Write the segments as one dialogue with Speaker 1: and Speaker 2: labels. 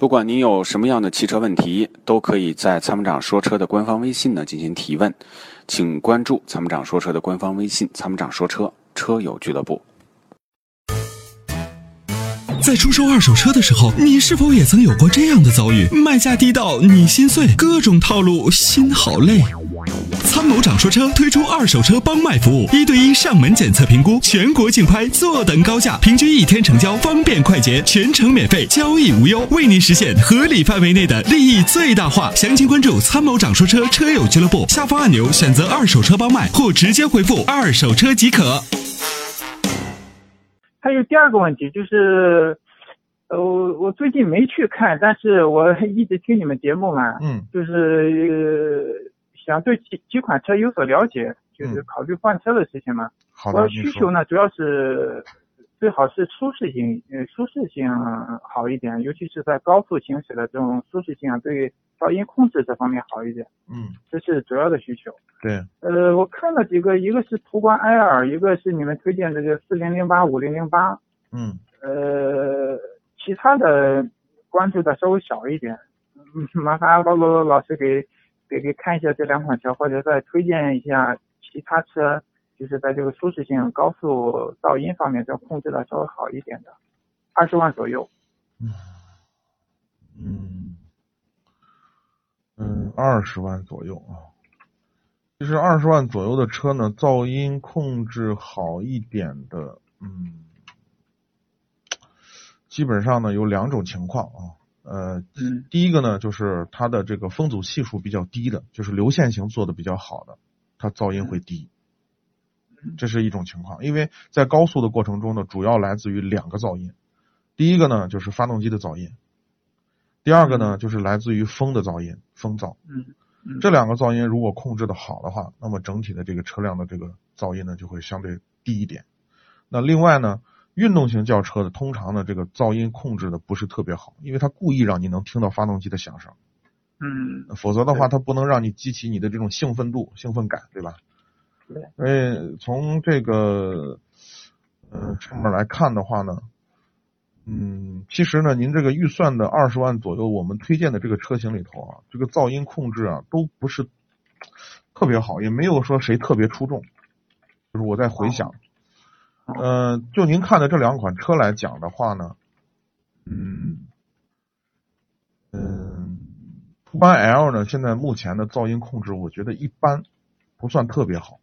Speaker 1: 不管您有什么样的汽车问题，都可以在参谋长说车的官方微信呢进行提问，请关注参谋长说车的官方微信“参谋长说车车友俱乐部”。
Speaker 2: 在出售二手车的时候，你是否也曾有过这样的遭遇？卖价低到你心碎，各种套路，心好累。参谋长说车推出二手车帮卖服务，一对一上门检测评估，全国竞拍，坐等高价，平均一天成交，方便快捷，全程免费，交易无忧，为您实现合理范围内的利益最大化。详情关注参谋长说车车友俱乐部下方按钮，选择二手车帮卖，或直接回复二手车即可。
Speaker 3: 还有第二个问题就是，呃，我我最近没去看，但是我一直听你们节目嘛，
Speaker 4: 嗯，
Speaker 3: 就是想对几几款车有所了解，就是考虑换车的事情嘛。
Speaker 4: 好的，
Speaker 3: 我需求呢主要是。最好是舒适性，呃，舒适性好一点，尤其是在高速行驶的这种舒适性啊，对噪音控制这方面好一点。
Speaker 4: 嗯，
Speaker 3: 这是主要的需求。
Speaker 4: 对。
Speaker 3: 呃，我看了几个，一个是途观 L，一个是你们推荐的这个四零零八、五零零八。
Speaker 4: 嗯。
Speaker 3: 呃，其他的关注的稍微少一点，嗯麻烦包罗老师给给给看一下这两款车，或者再推荐一下其他车。就是在这个舒适性、高速噪音方面，要控制的稍微好一点的，二十万左右。
Speaker 4: 嗯嗯嗯，二十万左右啊。其实二十万左右的车呢，噪音控制好一点的，嗯，基本上呢有两种情况啊。呃，第一个呢就是它的这个风阻系数比较低的，就是流线型做的比较好的，它噪音会低。这是一种情况，因为在高速的过程中呢，主要来自于两个噪音，第一个呢就是发动机的噪音，第二个呢就是来自于风的噪音，风噪。
Speaker 3: 嗯，
Speaker 4: 这两个噪音如果控制的好的话，那么整体的这个车辆的这个噪音呢就会相对低一点。那另外呢，运动型轿车的通常呢这个噪音控制的不是特别好，因为它故意让你能听到发动机的响声。
Speaker 3: 嗯，
Speaker 4: 否则的话，它不能让你激起你的这种兴奋度、兴奋感，对吧？所以从这个呃上面来看的话呢，嗯，其实呢，您这个预算的二十万左右，我们推荐的这个车型里头啊，这个噪音控制啊都不是特别好，也没有说谁特别出众。就是我在回想，嗯，就您看的这两款车来讲的话呢，嗯嗯，途观 L 呢，现在目前的噪音控制我觉得一般，不算特别好。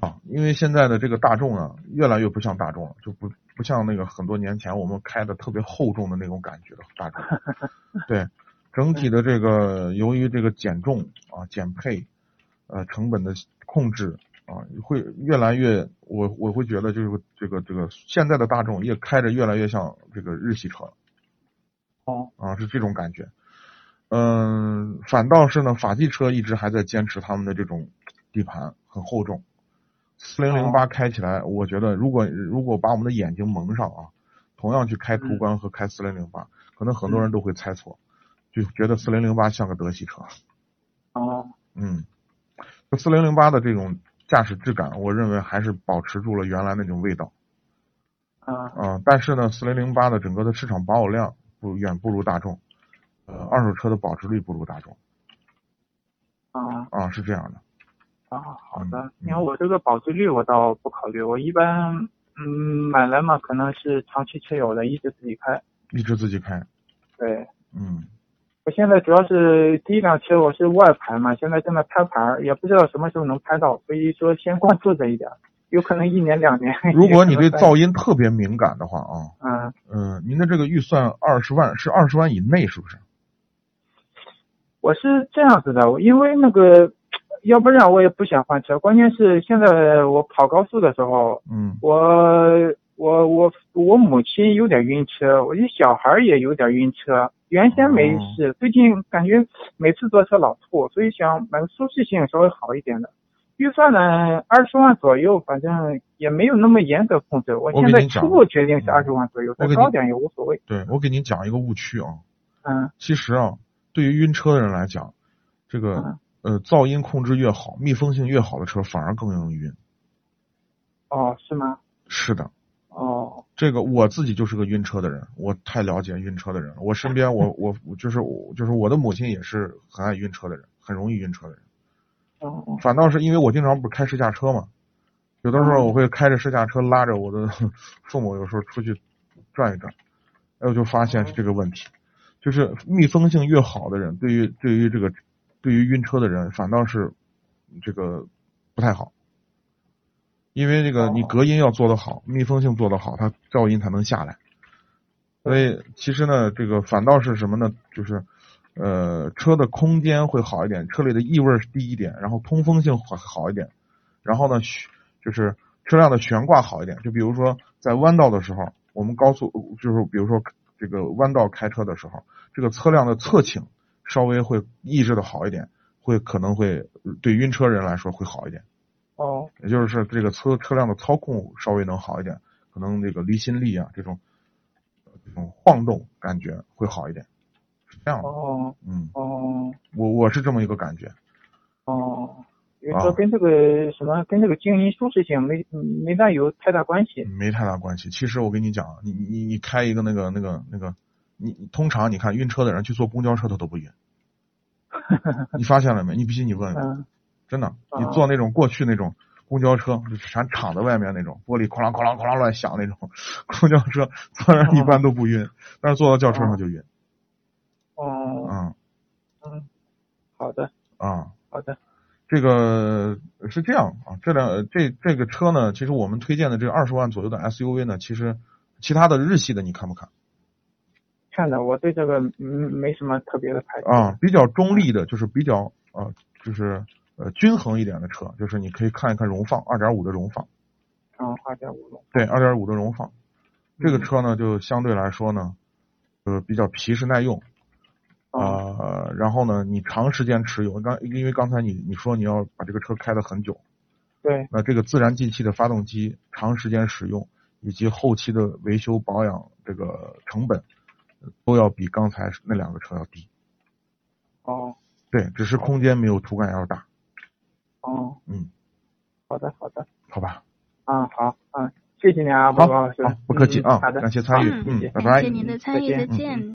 Speaker 4: 啊，因为现在的这个大众啊，越来越不像大众了，就不不像那个很多年前我们开的特别厚重的那种感觉的大众。对，整体的这个由于这个减重啊、减配，呃，成本的控制啊，会越来越，我我会觉得就是这个这个现在的大众也开着越来越像这个日系车了。
Speaker 3: 哦。
Speaker 4: 啊，是这种感觉。嗯，反倒是呢，法系车一直还在坚持他们的这种底盘很厚重。四零零八开起来，我觉得如果如果把我们的眼睛蒙上啊，同样去开途观和开四零零八，可能很多人都会猜错，就觉得四零零八像个德系车。
Speaker 3: 哦。
Speaker 4: 嗯，四零零八的这种驾驶质感，我认为还是保持住了原来那种味道。
Speaker 3: 啊。
Speaker 4: 啊，但是呢，四零零八的整个的市场保有量不远不如大众，呃，二手车的保值率不如大众。
Speaker 3: 啊。
Speaker 4: 啊，是这样的。
Speaker 3: 啊，好的。因为我这个保值率我倒不考虑，我一般嗯买来嘛，可能是长期持有的，一直自己开。
Speaker 4: 一直自己开。
Speaker 3: 对。
Speaker 4: 嗯。
Speaker 3: 我现在主要是第一辆车我是外牌嘛，现在正在拍牌，也不知道什么时候能拍到，所以说先关注这一点，有可能一年两年。
Speaker 4: 如果你对 噪音特别敏感的话啊，
Speaker 3: 嗯
Speaker 4: 嗯，您的这个预算二十万是二十万以内是不是？
Speaker 3: 我是这样子的，因为那个。要不然我也不想换车，关键是现在我跑高速的时候，
Speaker 4: 嗯，
Speaker 3: 我我我我母亲有点晕车，我的小孩也有点晕车，原先没事，最近感觉每次坐车老吐，所以想买个舒适性稍微好一点的，预算呢二十万左右，反正也没有那么严格控制，
Speaker 4: 我
Speaker 3: 现在初步决定是二十万左右，再高点也无所谓。
Speaker 4: 对，我给您讲一个误区啊，
Speaker 3: 嗯，
Speaker 4: 其实啊，对于晕车的人来讲，这个。呃，噪音控制越好，密封性越好的车反而更容易晕。
Speaker 3: 哦，是吗？
Speaker 4: 是的。
Speaker 3: 哦。
Speaker 4: 这个我自己就是个晕车的人，我太了解晕车的人了。我身边我 我就是我就是我的母亲也是很爱晕车的人，很容易晕车的人。
Speaker 3: 哦哦
Speaker 4: 反倒是因为我经常不是开试驾车嘛，有的时候我会开着试驾车拉着我的父母，有时候出去转一转，哎，我就发现是这个问题，就是密封性越好的人，对于对于这个对于晕车的人，反倒是这个不太好，因为这个你
Speaker 3: 哦
Speaker 4: 隔音要做得好，密封性做得好，它噪音才能下来。所以其实呢，这个反倒是什么呢？就是呃，车的空间会好一点，车里的异味低一点，然后通风性好好一点，然后呢，悬就是车辆的悬挂好一点。就比如说在弯道的时候，我们高速就是比如说这个弯道开车的时候，这个车辆的侧倾稍微会抑制的好一点，会可能会对晕车人来说会好一点。
Speaker 3: 哦
Speaker 4: 也就是这个车车辆的操控稍微能好一点，可能这个离心力啊这种呃这种晃动感觉会好一点，是这样的。
Speaker 3: 哦
Speaker 4: 嗯，
Speaker 3: 哦
Speaker 4: 我我是这么一个感觉。
Speaker 3: 哦，也
Speaker 4: 啊
Speaker 3: 说跟这个什么跟这个静音舒适性没没大有太大关系。
Speaker 4: 没太大关系。其实我跟你讲，你你你开一个那个那个那个，你你通常你看晕车的人去坐公交车他都不晕，你发现了没？你必须你问问，
Speaker 3: 嗯
Speaker 4: 真的，
Speaker 3: 啊
Speaker 4: 你坐那种过去那种公交车，就全敞在外面那种，玻璃哐啷哐啷哐啷乱响那种公交车，坐人一般都不晕，但是坐到轿车上就晕。
Speaker 3: 哦
Speaker 4: 嗯
Speaker 3: 嗯，好的
Speaker 4: 啊，
Speaker 3: 好的
Speaker 4: 这个是这样啊，这辆这这个车呢，其实我们推荐的这个二十万左右的 SUV 呢，其实其他的日系的你看不看
Speaker 3: 看的我对这个嗯没什么特别的排斥。
Speaker 4: 啊？比较中立的，就是比较啊，就是呃均衡一点的车，就是你可以看一看荣放二点五的荣放，
Speaker 3: 嗯，二点五龙。
Speaker 4: 对，二点五的荣放，这个车呢就相对来说呢，呃比较皮实耐用。
Speaker 3: 啊
Speaker 4: 呃，然后呢，你长时间持有，刚因为刚才你你说你要把这个车开得很久，
Speaker 3: 对
Speaker 4: 那这个自然进气的发动机长时间使用，以及后期的维修保养这个成本，呃都要比刚才那两个车要低。
Speaker 3: 哦
Speaker 4: 对，只是空间没有途观要大。
Speaker 3: 哦。
Speaker 4: 嗯，
Speaker 3: 好的好的。
Speaker 4: 好吧，
Speaker 3: 啊好嗯谢谢你啊，
Speaker 4: 好
Speaker 3: 报告老师。
Speaker 4: 好，不客气啊
Speaker 3: 嗯好的，
Speaker 4: 感谢参与嗯拜拜。
Speaker 5: 谢谢您的参与，
Speaker 3: 再见